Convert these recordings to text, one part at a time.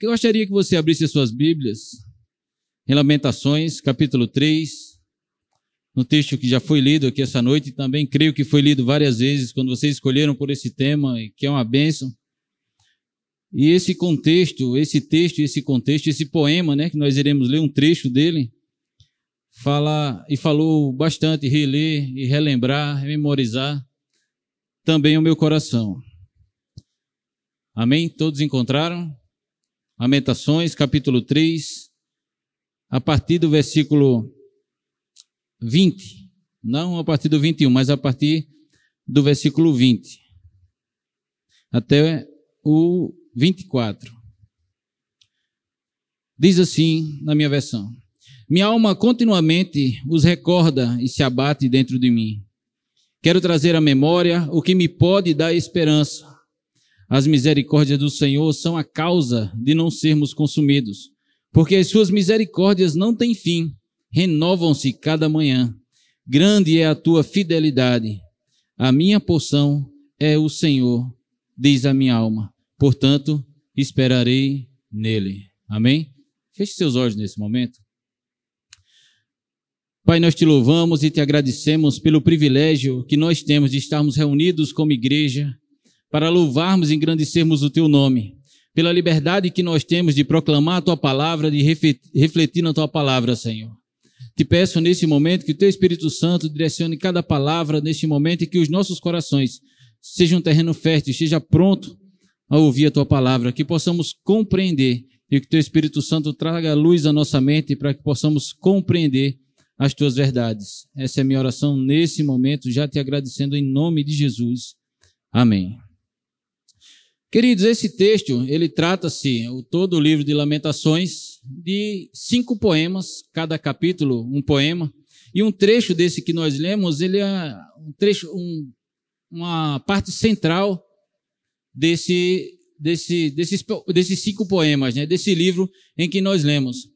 Eu gostaria que você abrisse as suas Bíblias em Lamentações, capítulo 3, no texto que já foi lido aqui essa noite, e também creio que foi lido várias vezes quando vocês escolheram por esse tema, que é uma bênção. E esse contexto, esse texto, esse contexto, esse poema, né, que nós iremos ler um trecho dele, fala e falou bastante reler e relembrar, memorizar também o meu coração. Amém? Todos encontraram? Lamentações, capítulo 3, a partir do versículo 20. Não a partir do 21, mas a partir do versículo 20. Até o 24. Diz assim na minha versão: Minha alma continuamente os recorda e se abate dentro de mim. Quero trazer à memória o que me pode dar esperança as misericórdias do Senhor são a causa de não sermos consumidos, porque as suas misericórdias não têm fim, renovam-se cada manhã. Grande é a tua fidelidade. A minha porção é o Senhor, diz a minha alma. Portanto, esperarei nele. Amém? Feche seus olhos nesse momento. Pai, nós te louvamos e te agradecemos pelo privilégio que nós temos de estarmos reunidos como igreja para louvarmos e engrandecermos o teu nome, pela liberdade que nós temos de proclamar a tua palavra, de refletir na tua palavra, Senhor. Te peço nesse momento que o teu Espírito Santo direcione cada palavra neste momento e que os nossos corações sejam um terreno fértil, esteja pronto a ouvir a tua palavra, que possamos compreender e que o teu Espírito Santo traga luz à nossa mente para que possamos compreender as tuas verdades. Essa é a minha oração nesse momento, já te agradecendo em nome de Jesus. Amém. Queridos, esse texto, ele trata-se, todo o livro de Lamentações, de cinco poemas, cada capítulo um poema, e um trecho desse que nós lemos, ele é um trecho, um, uma parte central desse, desse, desses, desses cinco poemas, né, desse livro em que nós lemos.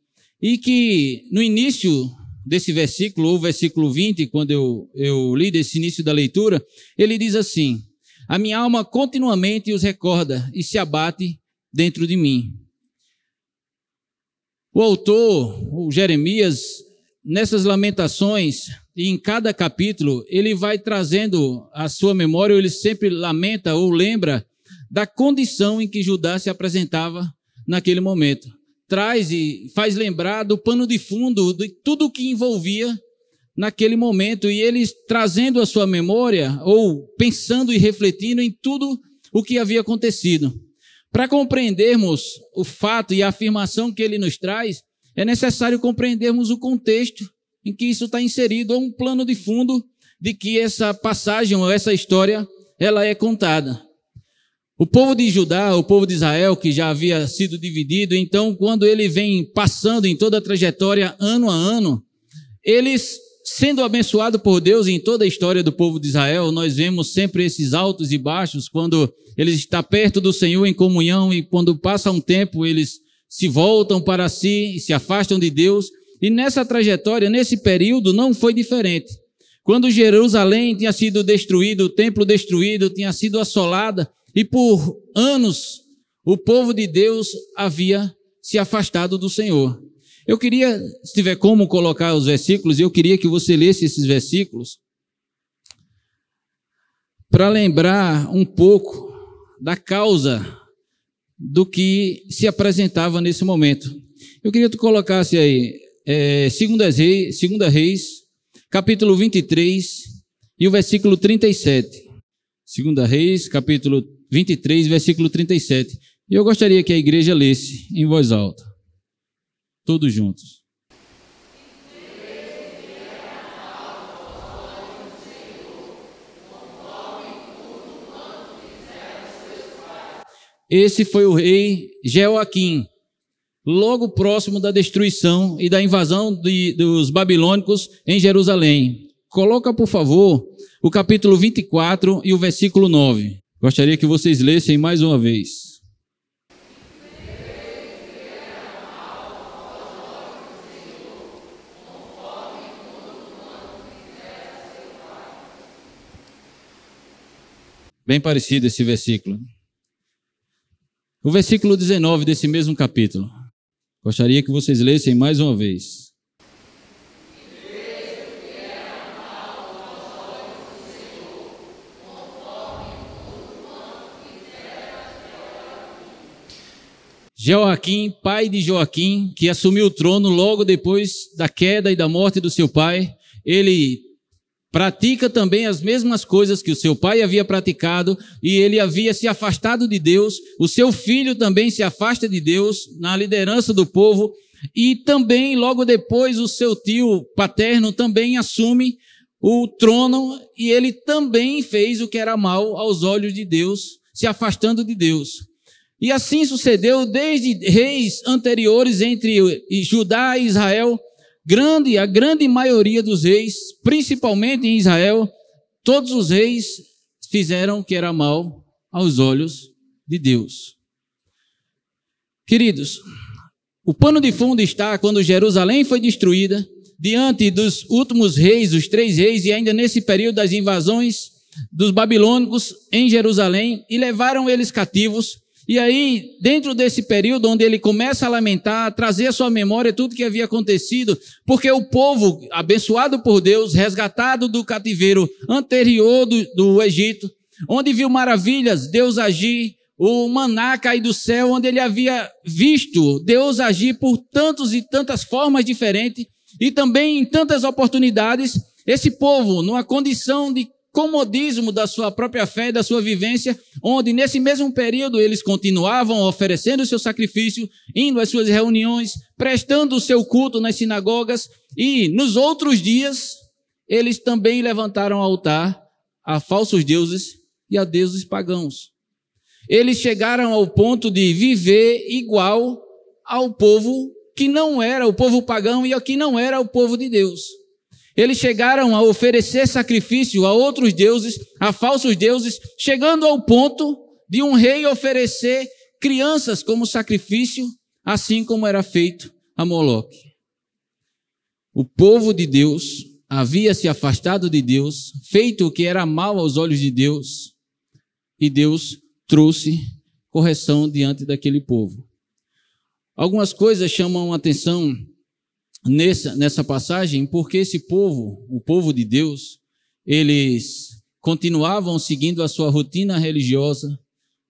E que no início desse versículo, ou versículo 20, quando eu, eu li desse início da leitura, ele diz assim: a minha alma continuamente os recorda e se abate dentro de mim. O autor, o Jeremias, nessas lamentações, e em cada capítulo, ele vai trazendo a sua memória, ele sempre lamenta ou lembra da condição em que Judá se apresentava naquele momento. Traz e faz lembrar do pano de fundo de tudo o que envolvia naquele momento e eles trazendo a sua memória ou pensando e refletindo em tudo o que havia acontecido. Para compreendermos o fato e a afirmação que ele nos traz, é necessário compreendermos o contexto em que isso está inserido, ou um plano de fundo de que essa passagem ou essa história ela é contada. O povo de Judá, o povo de Israel, que já havia sido dividido, então, quando ele vem passando em toda a trajetória, ano a ano, eles sendo abençoado por Deus em toda a história do povo de Israel, nós vemos sempre esses altos e baixos quando eles estão perto do Senhor em comunhão e quando passa um tempo eles se voltam para si e se afastam de Deus. E nessa trajetória, nesse período, não foi diferente. Quando Jerusalém tinha sido destruído, o templo destruído, tinha sido assolada, e por anos o povo de Deus havia se afastado do Senhor. Eu queria, se tiver como colocar os versículos, eu queria que você lesse esses versículos para lembrar um pouco da causa do que se apresentava nesse momento. Eu queria que tu colocasse aí, é, Reis, segunda Reis, capítulo 23 e o versículo 37. Segunda Reis, capítulo 23, versículo 37. E eu gostaria que a igreja lesse em voz alta todos juntos. Esse foi o rei Jeoaquim, logo próximo da destruição e da invasão de, dos babilônicos em Jerusalém. Coloca, por favor, o capítulo 24 e o versículo 9. Gostaria que vocês lessem mais uma vez. Bem parecido esse versículo. O versículo 19 desse mesmo capítulo. Gostaria que vocês lessem mais uma vez. Joaquim, pai de Joaquim, que assumiu o trono logo depois da queda e da morte do seu pai, ele pratica também as mesmas coisas que o seu pai havia praticado e ele havia se afastado de Deus. O seu filho também se afasta de Deus na liderança do povo e também logo depois o seu tio paterno também assume o trono e ele também fez o que era mal aos olhos de Deus, se afastando de Deus. E assim sucedeu desde reis anteriores entre Judá e Israel, grande, a grande maioria dos reis, principalmente em Israel, todos os reis fizeram o que era mal aos olhos de Deus. Queridos, o pano de fundo está quando Jerusalém foi destruída, diante dos últimos reis, os três reis, e ainda nesse período das invasões dos babilônicos em Jerusalém, e levaram eles cativos. E aí, dentro desse período onde ele começa a lamentar, a trazer à sua memória tudo que havia acontecido, porque o povo, abençoado por Deus, resgatado do cativeiro anterior do, do Egito, onde viu maravilhas, Deus agir, o maná cair do céu, onde ele havia visto Deus agir por tantos e tantas formas diferentes, e também em tantas oportunidades, esse povo, numa condição de comodismo da sua própria fé e da sua vivência, onde nesse mesmo período eles continuavam oferecendo o seu sacrifício, indo às suas reuniões, prestando o seu culto nas sinagogas, e nos outros dias eles também levantaram altar a falsos deuses e a deuses pagãos. Eles chegaram ao ponto de viver igual ao povo que não era o povo pagão e ao que não era o povo de Deus. Eles chegaram a oferecer sacrifício a outros deuses, a falsos deuses, chegando ao ponto de um rei oferecer crianças como sacrifício, assim como era feito a Moloque. O povo de Deus havia se afastado de Deus, feito o que era mal aos olhos de Deus, e Deus trouxe correção diante daquele povo. Algumas coisas chamam a atenção nessa, nessa passagem, porque esse povo, o povo de Deus, eles continuavam seguindo a sua rotina religiosa,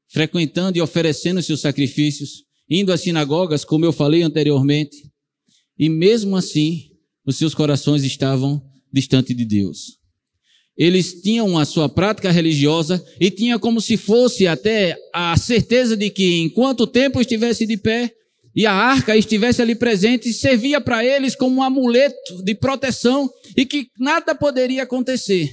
frequentando e oferecendo seus sacrifícios, indo às sinagogas, como eu falei anteriormente, e mesmo assim, os seus corações estavam distantes de Deus. Eles tinham a sua prática religiosa e tinha como se fosse até a certeza de que enquanto o tempo estivesse de pé, e a arca estivesse ali presente, servia para eles como um amuleto de proteção e que nada poderia acontecer.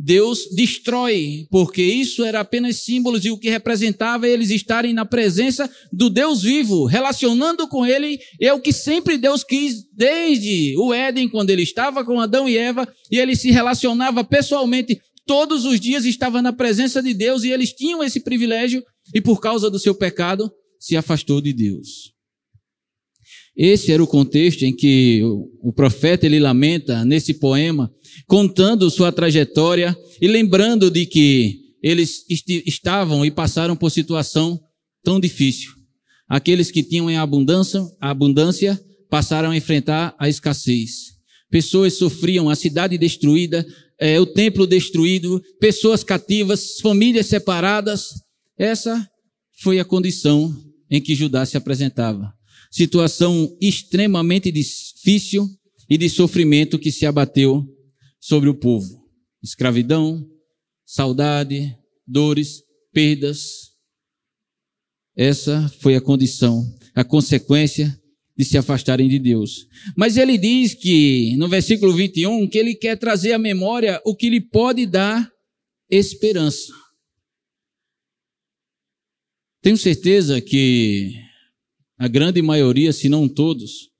Deus destrói, porque isso era apenas símbolos e o que representava eles estarem na presença do Deus vivo, relacionando com ele, é o que sempre Deus quis desde o Éden, quando ele estava com Adão e Eva, e ele se relacionava pessoalmente todos os dias, estava na presença de Deus e eles tinham esse privilégio e por causa do seu pecado se afastou de Deus. Esse era o contexto em que o profeta ele lamenta nesse poema, contando sua trajetória e lembrando de que eles estavam e passaram por situação tão difícil. Aqueles que tinham em abundância, abundância passaram a enfrentar a escassez. Pessoas sofriam a cidade destruída, é, o templo destruído, pessoas cativas, famílias separadas. Essa foi a condição em que Judá se apresentava situação extremamente difícil e de sofrimento que se abateu sobre o povo. Escravidão, saudade, dores, perdas. Essa foi a condição, a consequência de se afastarem de Deus. Mas ele diz que, no versículo 21, que ele quer trazer à memória o que lhe pode dar esperança. Tenho certeza que a grande maioria, se não todos,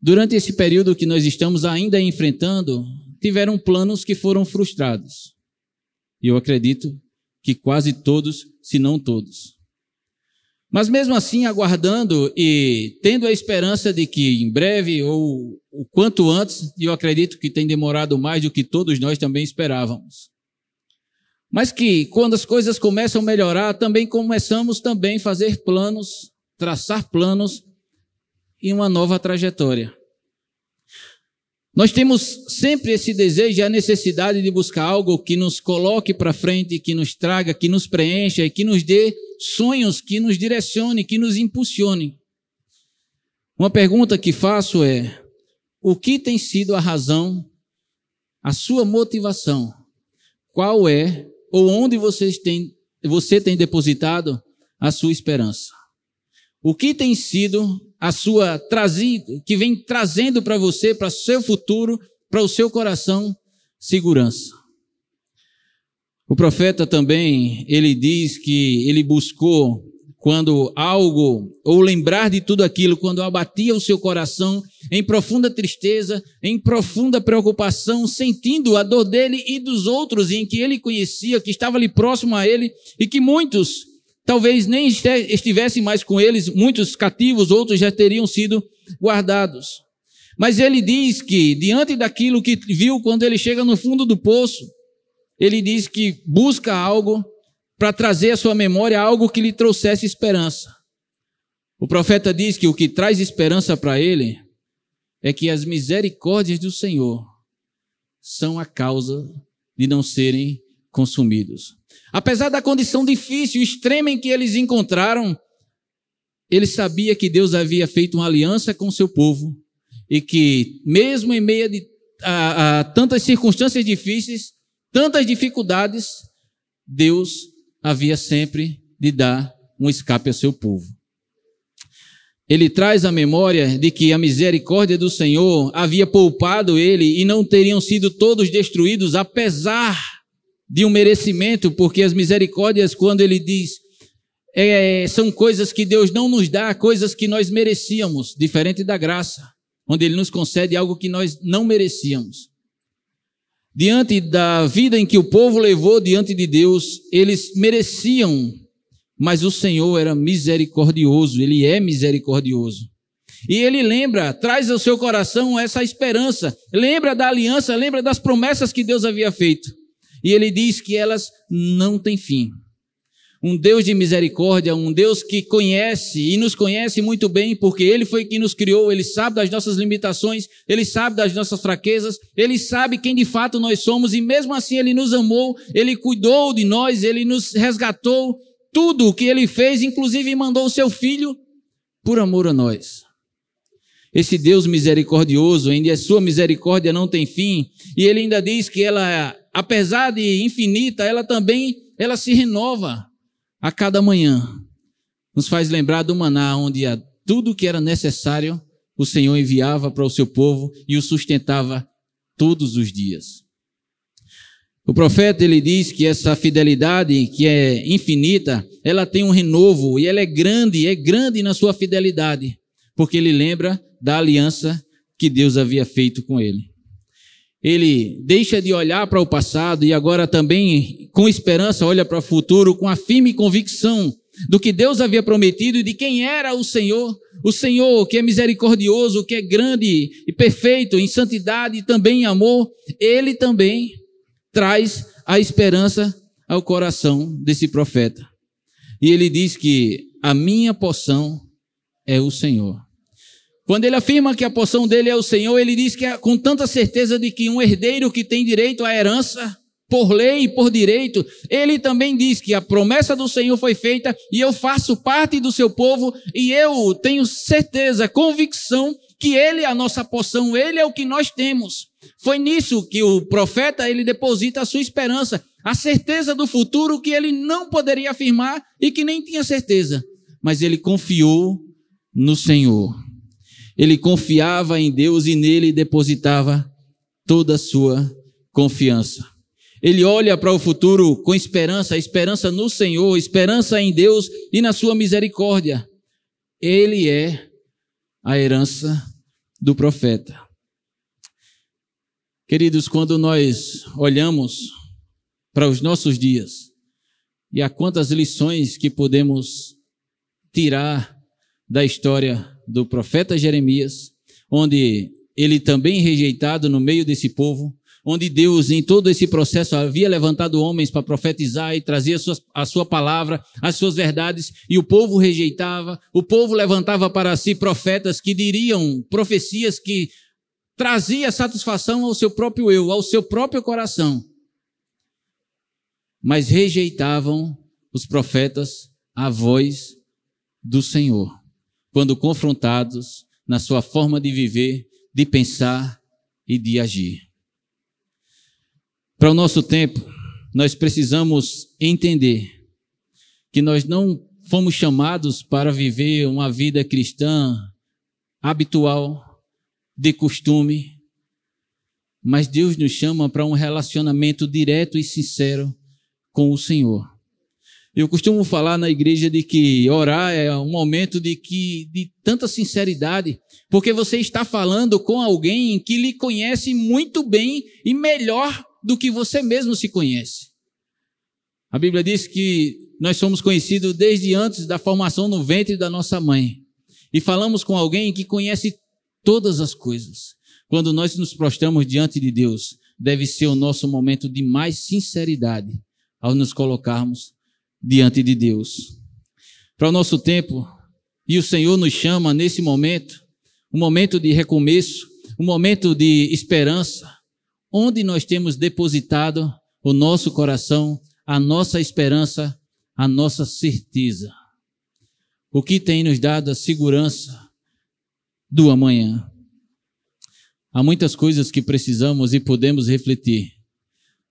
durante esse período que nós estamos ainda enfrentando, tiveram planos que foram frustrados. E eu acredito que quase todos, se não todos. Mas mesmo assim, aguardando e tendo a esperança de que em breve ou o quanto antes, e eu acredito que tem demorado mais do que todos nós também esperávamos. Mas que quando as coisas começam a melhorar, também começamos também a fazer planos, traçar planos e uma nova trajetória. Nós temos sempre esse desejo e a necessidade de buscar algo que nos coloque para frente, que nos traga, que nos preencha e que nos dê sonhos, que nos direcione, que nos impulsione. Uma pergunta que faço é: o que tem sido a razão, a sua motivação? Qual é ou onde vocês têm, você tem depositado a sua esperança? O que tem sido a sua trazida, que vem trazendo para você, para o seu futuro, para o seu coração, segurança? O profeta também, ele diz que ele buscou quando algo, ou lembrar de tudo aquilo, quando abatia o seu coração em profunda tristeza, em profunda preocupação, sentindo a dor dele e dos outros em que ele conhecia, que estava ali próximo a ele, e que muitos talvez nem estivessem mais com eles, muitos cativos, outros já teriam sido guardados. Mas ele diz que, diante daquilo que viu quando ele chega no fundo do poço, ele diz que busca algo para trazer à sua memória algo que lhe trouxesse esperança. O profeta diz que o que traz esperança para ele é que as misericórdias do Senhor são a causa de não serem consumidos. Apesar da condição difícil, extrema em que eles encontraram, ele sabia que Deus havia feito uma aliança com seu povo e que, mesmo em meio a, a tantas circunstâncias difíceis, tantas dificuldades, Deus havia sempre de dar um escape ao seu povo. Ele traz a memória de que a misericórdia do Senhor havia poupado ele e não teriam sido todos destruídos, apesar de um merecimento, porque as misericórdias, quando ele diz, é, são coisas que Deus não nos dá, coisas que nós merecíamos, diferente da graça, onde ele nos concede algo que nós não merecíamos diante da vida em que o povo levou diante de Deus, eles mereciam, mas o Senhor era misericordioso, ele é misericordioso. E ele lembra, traz ao seu coração essa esperança, lembra da aliança, lembra das promessas que Deus havia feito. E ele diz que elas não têm fim um Deus de misericórdia, um Deus que conhece e nos conhece muito bem, porque Ele foi quem nos criou, Ele sabe das nossas limitações, Ele sabe das nossas fraquezas, Ele sabe quem de fato nós somos e mesmo assim Ele nos amou, Ele cuidou de nós, Ele nos resgatou, tudo o que Ele fez, inclusive mandou o Seu Filho por amor a nós. Esse Deus misericordioso, ainda a sua misericórdia não tem fim, e Ele ainda diz que ela, apesar de infinita, ela também, ela se renova a cada manhã nos faz lembrar do maná, onde tudo que era necessário o Senhor enviava para o seu povo e o sustentava todos os dias. O profeta ele diz que essa fidelidade que é infinita, ela tem um renovo e ela é grande, é grande na sua fidelidade, porque ele lembra da aliança que Deus havia feito com ele ele deixa de olhar para o passado e agora também, com esperança, olha para o futuro com a firme convicção do que Deus havia prometido e de quem era o Senhor. O Senhor que é misericordioso, que é grande e perfeito em santidade e também em amor, ele também traz a esperança ao coração desse profeta. E ele diz que a minha porção é o Senhor. Quando ele afirma que a porção dele é o Senhor, ele diz que é com tanta certeza de que um herdeiro que tem direito à herança, por lei e por direito, ele também diz que a promessa do Senhor foi feita e eu faço parte do seu povo e eu tenho certeza, convicção que ele é a nossa porção, ele é o que nós temos. Foi nisso que o profeta ele deposita a sua esperança, a certeza do futuro que ele não poderia afirmar e que nem tinha certeza, mas ele confiou no Senhor. Ele confiava em Deus e nele depositava toda a sua confiança. Ele olha para o futuro com esperança, esperança no Senhor, esperança em Deus e na sua misericórdia. Ele é a herança do profeta. Queridos, quando nós olhamos para os nossos dias e a quantas lições que podemos tirar da história do profeta Jeremias, onde ele também rejeitado no meio desse povo, onde Deus, em todo esse processo, havia levantado homens para profetizar e trazer a sua, a sua, palavra, as suas verdades, e o povo rejeitava, o povo levantava para si profetas que diriam profecias que trazia satisfação ao seu próprio eu, ao seu próprio coração. Mas rejeitavam os profetas a voz do Senhor, quando confrontados na sua forma de viver, de pensar e de agir. Para o nosso tempo, nós precisamos entender que nós não fomos chamados para viver uma vida cristã habitual, de costume, mas Deus nos chama para um relacionamento direto e sincero com o Senhor. Eu costumo falar na igreja de que orar é um momento de que de tanta sinceridade, porque você está falando com alguém que lhe conhece muito bem e melhor do que você mesmo se conhece. A Bíblia diz que nós somos conhecidos desde antes da formação no ventre da nossa mãe. E falamos com alguém que conhece todas as coisas. Quando nós nos prostramos diante de Deus, deve ser o nosso momento de mais sinceridade ao nos colocarmos diante de Deus. Para o nosso tempo, e o Senhor nos chama nesse momento, um momento de recomeço, um momento de esperança, onde nós temos depositado o nosso coração, a nossa esperança, a nossa certeza. O que tem nos dado a segurança do amanhã. Há muitas coisas que precisamos e podemos refletir,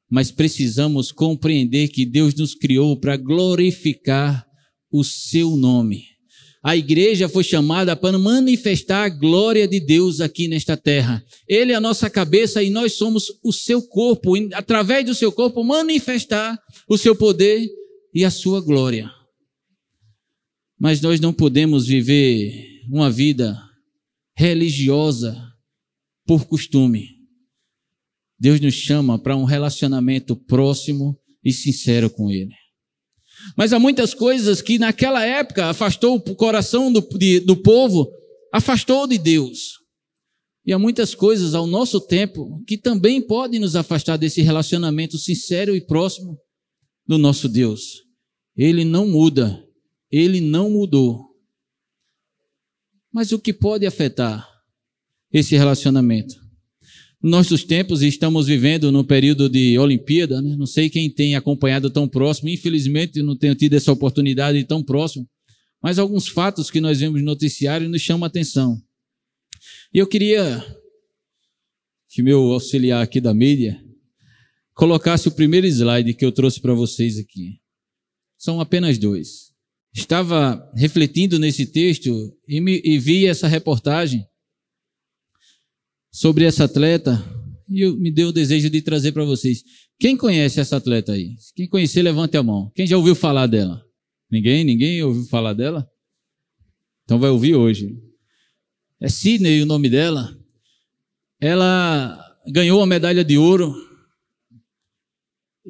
mas precisamos compreender que Deus nos criou para glorificar o seu nome. A igreja foi chamada para manifestar a glória de Deus aqui nesta terra. Ele é a nossa cabeça e nós somos o seu corpo, e através do seu corpo manifestar o seu poder e a sua glória. Mas nós não podemos viver uma vida religiosa por costume. Deus nos chama para um relacionamento próximo e sincero com Ele. Mas há muitas coisas que naquela época afastou o coração do, de, do povo, afastou de Deus. E há muitas coisas ao nosso tempo que também podem nos afastar desse relacionamento sincero e próximo do nosso Deus. Ele não muda, ele não mudou. Mas o que pode afetar esse relacionamento? Nossos tempos estamos vivendo no período de Olimpíada, né? não sei quem tem acompanhado tão próximo, infelizmente não tenho tido essa oportunidade tão próximo, mas alguns fatos que nós vemos no noticiário nos chamam a atenção. E eu queria que meu auxiliar aqui da mídia colocasse o primeiro slide que eu trouxe para vocês aqui. São apenas dois estava refletindo nesse texto e, me, e vi essa reportagem sobre essa atleta e eu, me deu o desejo de trazer para vocês. Quem conhece essa atleta aí? Quem conhecer, levante a mão. Quem já ouviu falar dela? Ninguém? Ninguém ouviu falar dela? Então vai ouvir hoje. É Sidney o nome dela. Ela ganhou a medalha de ouro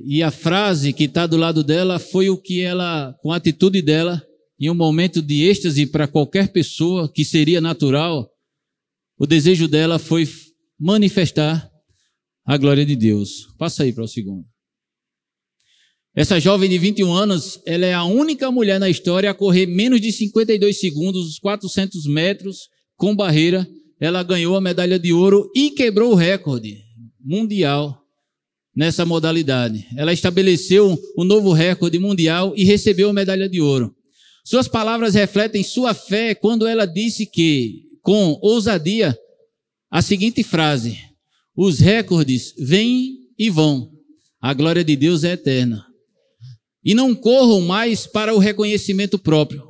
e a frase que está do lado dela foi o que ela, com a atitude dela, em um momento de êxtase para qualquer pessoa que seria natural, o desejo dela foi manifestar a glória de Deus. Passa aí para o segundo. Essa jovem de 21 anos, ela é a única mulher na história a correr menos de 52 segundos, os 400 metros, com barreira. Ela ganhou a medalha de ouro e quebrou o recorde mundial nessa modalidade. Ela estabeleceu um novo recorde mundial e recebeu a medalha de ouro. Suas palavras refletem sua fé quando ela disse que, com ousadia, a seguinte frase: Os recordes vêm e vão, a glória de Deus é eterna. E não corram mais para o reconhecimento próprio,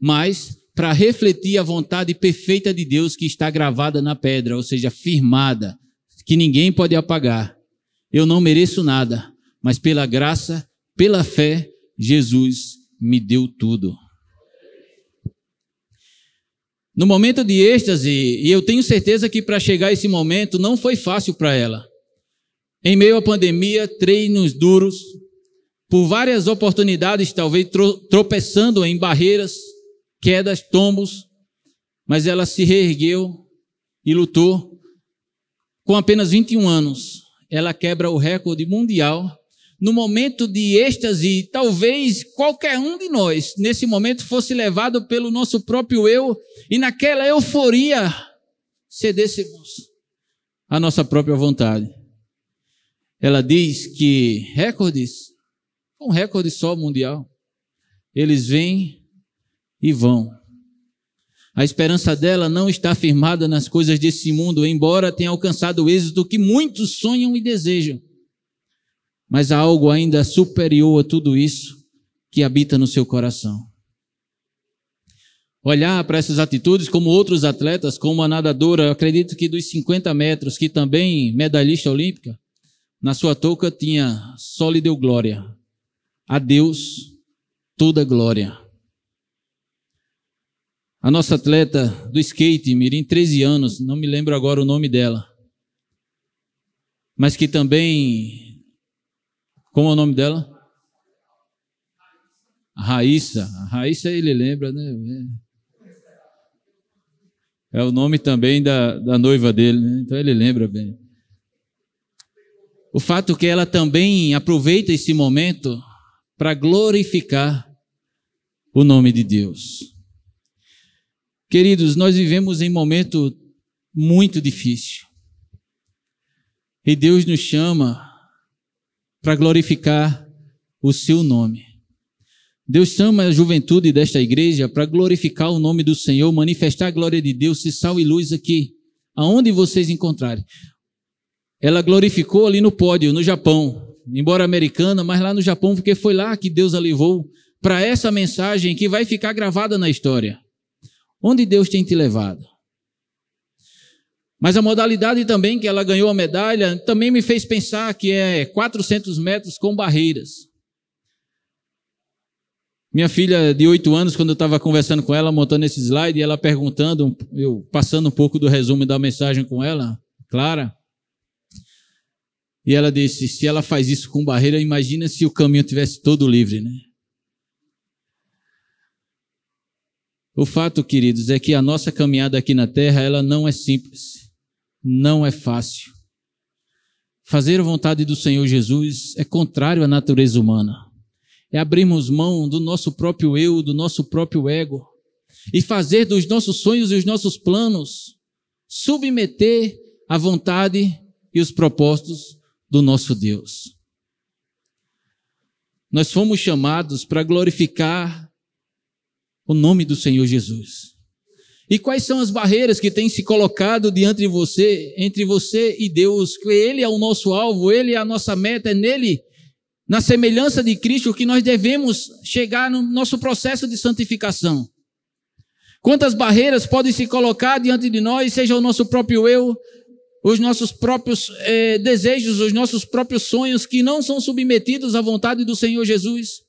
mas para refletir a vontade perfeita de Deus que está gravada na pedra, ou seja, firmada, que ninguém pode apagar. Eu não mereço nada, mas pela graça, pela fé, Jesus me deu tudo. No momento de êxtase, e eu tenho certeza que para chegar a esse momento não foi fácil para ela. Em meio à pandemia, treinos duros, por várias oportunidades, talvez tropeçando em barreiras, quedas, tombos, mas ela se reergueu e lutou. Com apenas 21 anos, ela quebra o recorde mundial. No momento de êxtase, talvez qualquer um de nós, nesse momento, fosse levado pelo nosso próprio eu e naquela euforia cedêssemos a nossa própria vontade. Ela diz que recordes, um recorde só mundial, eles vêm e vão. A esperança dela não está firmada nas coisas desse mundo, embora tenha alcançado o êxito que muitos sonham e desejam. Mas há algo ainda superior a tudo isso que habita no seu coração. Olhar para essas atitudes como outros atletas, como a nadadora, acredito que dos 50 metros, que também medalhista olímpica, na sua touca tinha só lhe deu glória. A Deus toda glória. A nossa atleta do skate, Mirim, 13 anos, não me lembro agora o nome dela. Mas que também. Como é o nome dela? Raíssa. Raíssa ele lembra, né? É o nome também da, da noiva dele, né? Então ele lembra bem. O fato que ela também aproveita esse momento para glorificar o nome de Deus. Queridos, nós vivemos em momento muito difícil. E Deus nos chama para glorificar o seu nome. Deus chama a juventude desta igreja para glorificar o nome do Senhor, manifestar a glória de Deus, se sal e luz aqui, aonde vocês encontrarem. Ela glorificou ali no pódio, no Japão, embora americana, mas lá no Japão, porque foi lá que Deus a levou para essa mensagem que vai ficar gravada na história. Onde Deus tem te levado? Mas a modalidade também que ela ganhou a medalha também me fez pensar que é 400 metros com barreiras. Minha filha de 8 anos, quando eu estava conversando com ela, montando esse slide, ela perguntando, eu passando um pouco do resumo da mensagem com ela, Clara. E ela disse: se ela faz isso com barreira, imagina se o caminho tivesse todo livre, né? O fato, queridos, é que a nossa caminhada aqui na terra, ela não é simples, não é fácil. Fazer a vontade do Senhor Jesus é contrário à natureza humana. É abrirmos mão do nosso próprio eu, do nosso próprio ego, e fazer dos nossos sonhos e os nossos planos submeter a vontade e os propósitos do nosso Deus. Nós fomos chamados para glorificar o nome do Senhor Jesus. E quais são as barreiras que têm se colocado diante de você, entre você e Deus? Que Ele é o nosso alvo, Ele é a nossa meta, é nele, na semelhança de Cristo, que nós devemos chegar no nosso processo de santificação. Quantas barreiras podem se colocar diante de nós, seja o nosso próprio eu, os nossos próprios eh, desejos, os nossos próprios sonhos, que não são submetidos à vontade do Senhor Jesus?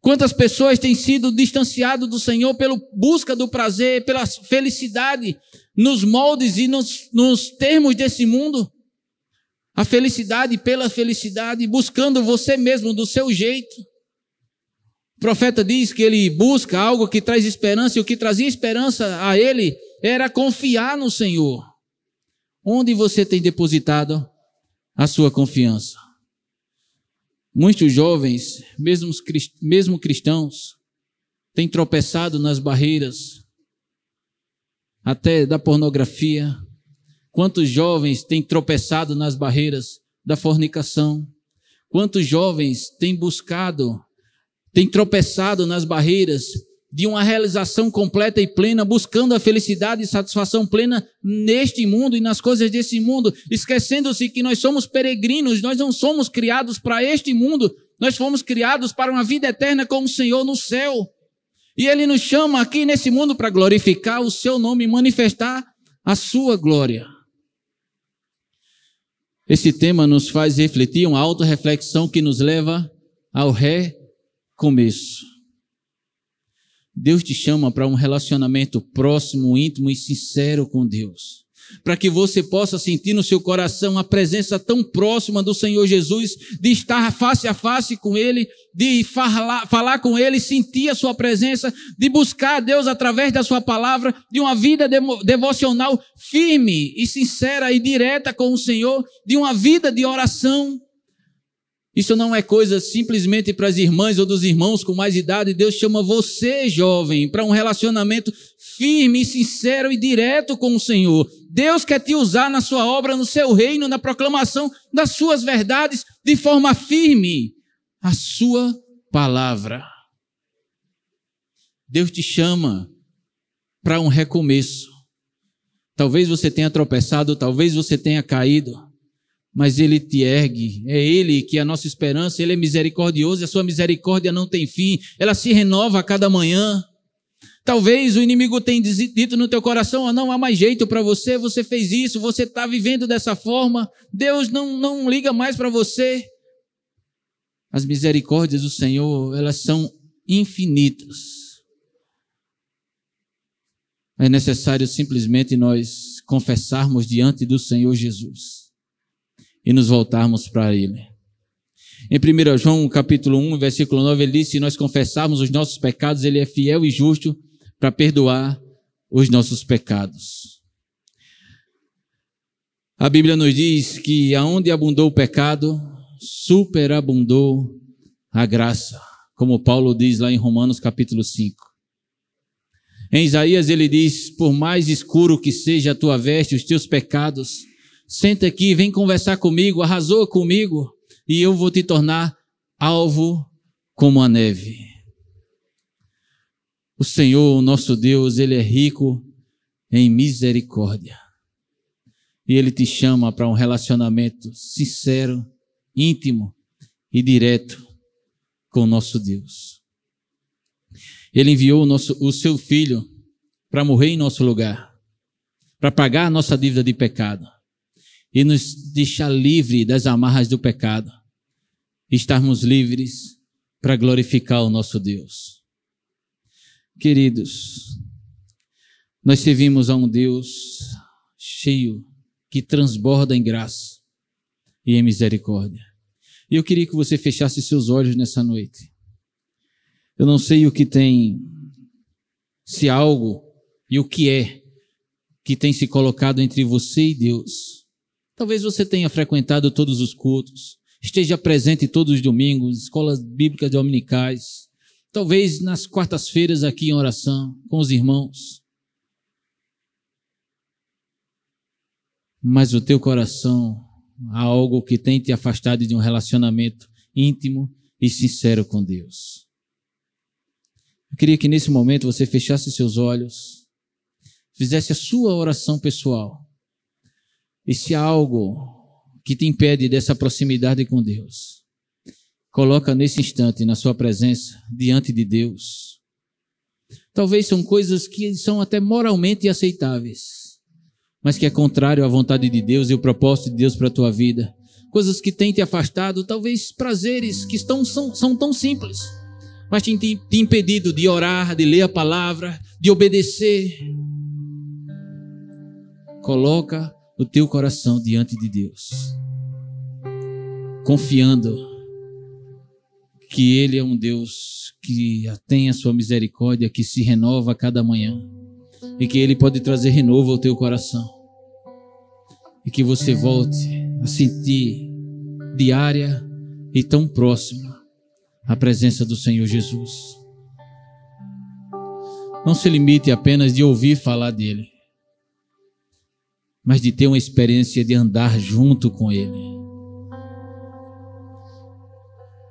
Quantas pessoas têm sido distanciadas do Senhor pela busca do prazer, pela felicidade nos moldes e nos, nos termos desse mundo? A felicidade pela felicidade, buscando você mesmo do seu jeito. O profeta diz que ele busca algo que traz esperança, e o que trazia esperança a ele era confiar no Senhor. Onde você tem depositado a sua confiança? Muitos jovens, mesmo, cristãos, têm tropeçado nas barreiras, até da pornografia. Quantos jovens têm tropeçado nas barreiras da fornicação? Quantos jovens têm buscado, têm tropeçado nas barreiras de uma realização completa e plena, buscando a felicidade e satisfação plena neste mundo e nas coisas desse mundo, esquecendo-se que nós somos peregrinos, nós não somos criados para este mundo, nós fomos criados para uma vida eterna com o Senhor no céu. E Ele nos chama aqui nesse mundo para glorificar o Seu nome e manifestar a Sua glória. Esse tema nos faz refletir uma auto-reflexão que nos leva ao recomeço. Deus te chama para um relacionamento próximo, íntimo e sincero com Deus. para que você possa sentir no seu coração a presença tão próxima do Senhor Jesus, de estar face a face com Ele, de falar, falar com Ele, sentir a Sua presença, de buscar a Deus através da Sua palavra, de uma vida devocional firme e sincera e direta com o Senhor, de uma vida de oração. Isso não é coisa simplesmente para as irmãs ou dos irmãos com mais idade. Deus chama você, jovem, para um relacionamento firme, sincero e direto com o Senhor. Deus quer te usar na sua obra, no seu reino, na proclamação das suas verdades de forma firme. A sua palavra. Deus te chama para um recomeço. Talvez você tenha tropeçado, talvez você tenha caído mas ele te ergue. É ele que é a nossa esperança, ele é misericordioso e a sua misericórdia não tem fim, ela se renova a cada manhã. Talvez o inimigo tenha dito no teu coração: oh, não há mais jeito para você, você fez isso, você está vivendo dessa forma, Deus não, não liga mais para você. As misericórdias do Senhor, elas são infinitas. É necessário simplesmente nós confessarmos diante do Senhor Jesus e nos voltarmos para Ele. Em 1 João capítulo 1, versículo 9, ele diz: Se nós confessarmos os nossos pecados, Ele é fiel e justo para perdoar os nossos pecados. A Bíblia nos diz que aonde abundou o pecado, superabundou a graça, como Paulo diz lá em Romanos capítulo 5. Em Isaías ele diz: Por mais escuro que seja a tua veste, os teus pecados Senta aqui, vem conversar comigo, arrasou comigo, e eu vou te tornar alvo como a neve. O Senhor, o nosso Deus, Ele é rico em misericórdia. E Ele te chama para um relacionamento sincero, íntimo e direto com o nosso Deus. Ele enviou o, nosso, o seu Filho para morrer em nosso lugar, para pagar a nossa dívida de pecado e nos deixar livre das amarras do pecado. Estarmos livres para glorificar o nosso Deus. Queridos, nós servimos a um Deus cheio, que transborda em graça e em misericórdia. E eu queria que você fechasse seus olhos nessa noite. Eu não sei o que tem, se algo e o que é que tem se colocado entre você e Deus Talvez você tenha frequentado todos os cultos, esteja presente todos os domingos, escolas bíblicas dominicais, talvez nas quartas-feiras aqui em oração com os irmãos. Mas o teu coração há algo que tem te afastado de um relacionamento íntimo e sincero com Deus. Eu queria que nesse momento você fechasse seus olhos, fizesse a sua oração pessoal e se há algo que te impede dessa proximidade com Deus, coloca nesse instante na sua presença, diante de Deus. Talvez são coisas que são até moralmente aceitáveis, mas que é contrário à vontade de Deus e o propósito de Deus para a tua vida. Coisas que têm te afastado, talvez prazeres que estão, são, são tão simples, mas te, te impedido de orar, de ler a palavra, de obedecer. Coloca o teu coração diante de Deus, confiando que Ele é um Deus que tem a sua misericórdia, que se renova a cada manhã e que Ele pode trazer renovo ao teu coração e que você volte a sentir diária e tão próxima a presença do Senhor Jesus. Não se limite apenas de ouvir falar dele mas de ter uma experiência de andar junto com Ele.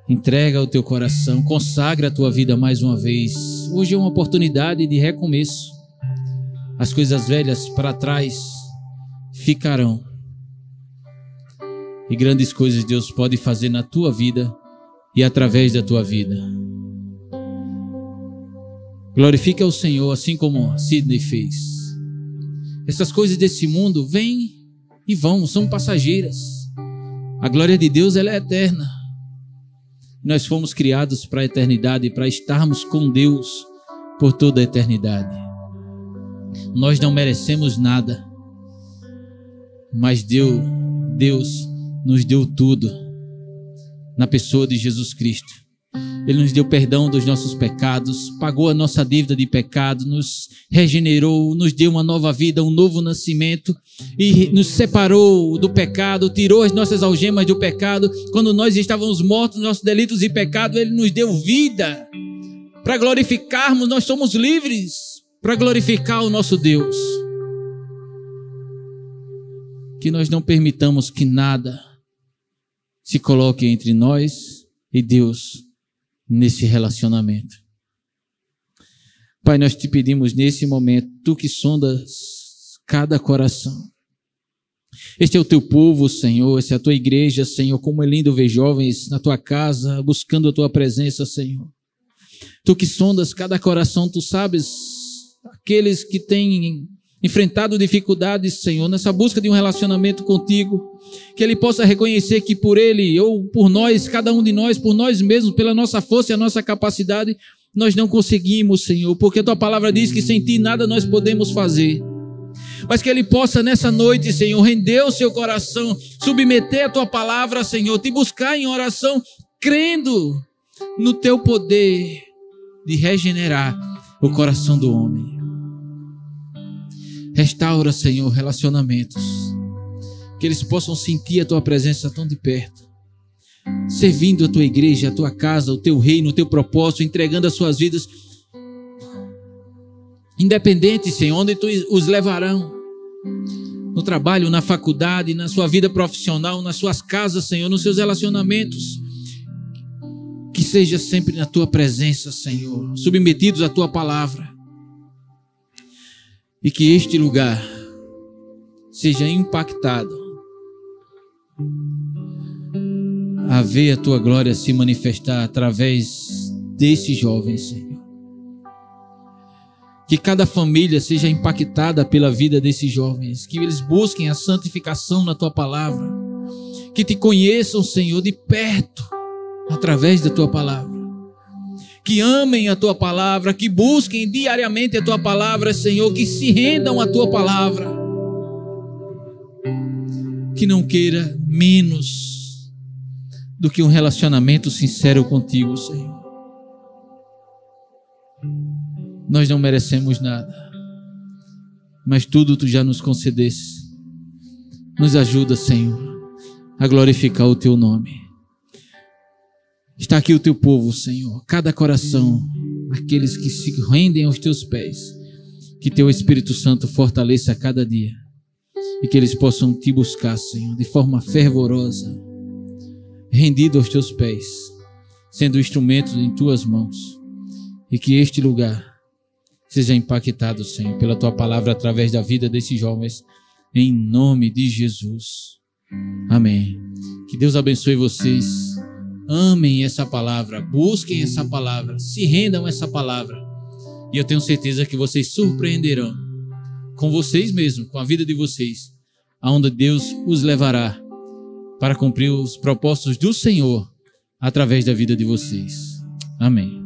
Entrega o teu coração, consagra a tua vida mais uma vez. Hoje é uma oportunidade de recomeço. As coisas velhas para trás ficarão. E grandes coisas Deus pode fazer na tua vida e através da tua vida. Glorifica o Senhor assim como Sidney fez. Essas coisas desse mundo vêm e vão, são passageiras. A glória de Deus ela é eterna. Nós fomos criados para a eternidade, para estarmos com Deus por toda a eternidade. Nós não merecemos nada, Mas deu, Deus nos deu tudo na pessoa de Jesus Cristo. Ele nos deu perdão dos nossos pecados, pagou a nossa dívida de pecado, nos regenerou, nos deu uma nova vida, um novo nascimento e nos separou do pecado, tirou as nossas algemas do pecado. Quando nós estávamos mortos, nossos delitos e pecado, ele nos deu vida. Para glorificarmos, nós somos livres para glorificar o nosso Deus. Que nós não permitamos que nada se coloque entre nós e Deus nesse relacionamento. Pai, nós te pedimos nesse momento, tu que sondas cada coração. Este é o teu povo, Senhor, essa é a tua igreja, Senhor. Como é lindo ver jovens na tua casa, buscando a tua presença, Senhor. Tu que sondas cada coração, tu sabes aqueles que têm enfrentado dificuldades, Senhor, nessa busca de um relacionamento contigo, que ele possa reconhecer que por ele ou por nós, cada um de nós, por nós mesmos, pela nossa força e a nossa capacidade, nós não conseguimos, Senhor, porque a tua palavra diz que sem ti nada nós podemos fazer. Mas que ele possa nessa noite, Senhor, render o seu coração, submeter a tua palavra, Senhor, te buscar em oração, crendo no teu poder de regenerar o coração do homem. Restaura, Senhor, relacionamentos. Que eles possam sentir a tua presença tão de perto. Servindo a tua igreja, a tua casa, o teu reino, o teu propósito, entregando as suas vidas. Independente, Senhor, onde tu os levarão. No trabalho, na faculdade, na sua vida profissional, nas suas casas, Senhor, nos seus relacionamentos. Que seja sempre na tua presença, Senhor, submetidos à tua palavra e que este lugar seja impactado. A ver a tua glória se manifestar através desses jovens, Senhor. Que cada família seja impactada pela vida desses jovens, que eles busquem a santificação na tua palavra, que te conheçam, Senhor, de perto, através da tua palavra que amem a tua palavra, que busquem diariamente a tua palavra, Senhor, que se rendam à tua palavra, que não queira menos do que um relacionamento sincero contigo, Senhor. Nós não merecemos nada, mas tudo tu já nos concedeste. Nos ajuda, Senhor, a glorificar o teu nome. Está aqui o teu povo, Senhor, cada coração, aqueles que se rendem aos teus pés. Que teu Espírito Santo fortaleça a cada dia e que eles possam te buscar, Senhor, de forma fervorosa, rendido aos teus pés, sendo instrumento em tuas mãos. E que este lugar seja impactado, Senhor, pela tua palavra através da vida desses jovens, em nome de Jesus. Amém. Que Deus abençoe vocês. Amem essa palavra, busquem essa palavra, se rendam a essa palavra. E eu tenho certeza que vocês surpreenderão com vocês mesmos, com a vida de vocês, aonde Deus os levará para cumprir os propósitos do Senhor através da vida de vocês. Amém.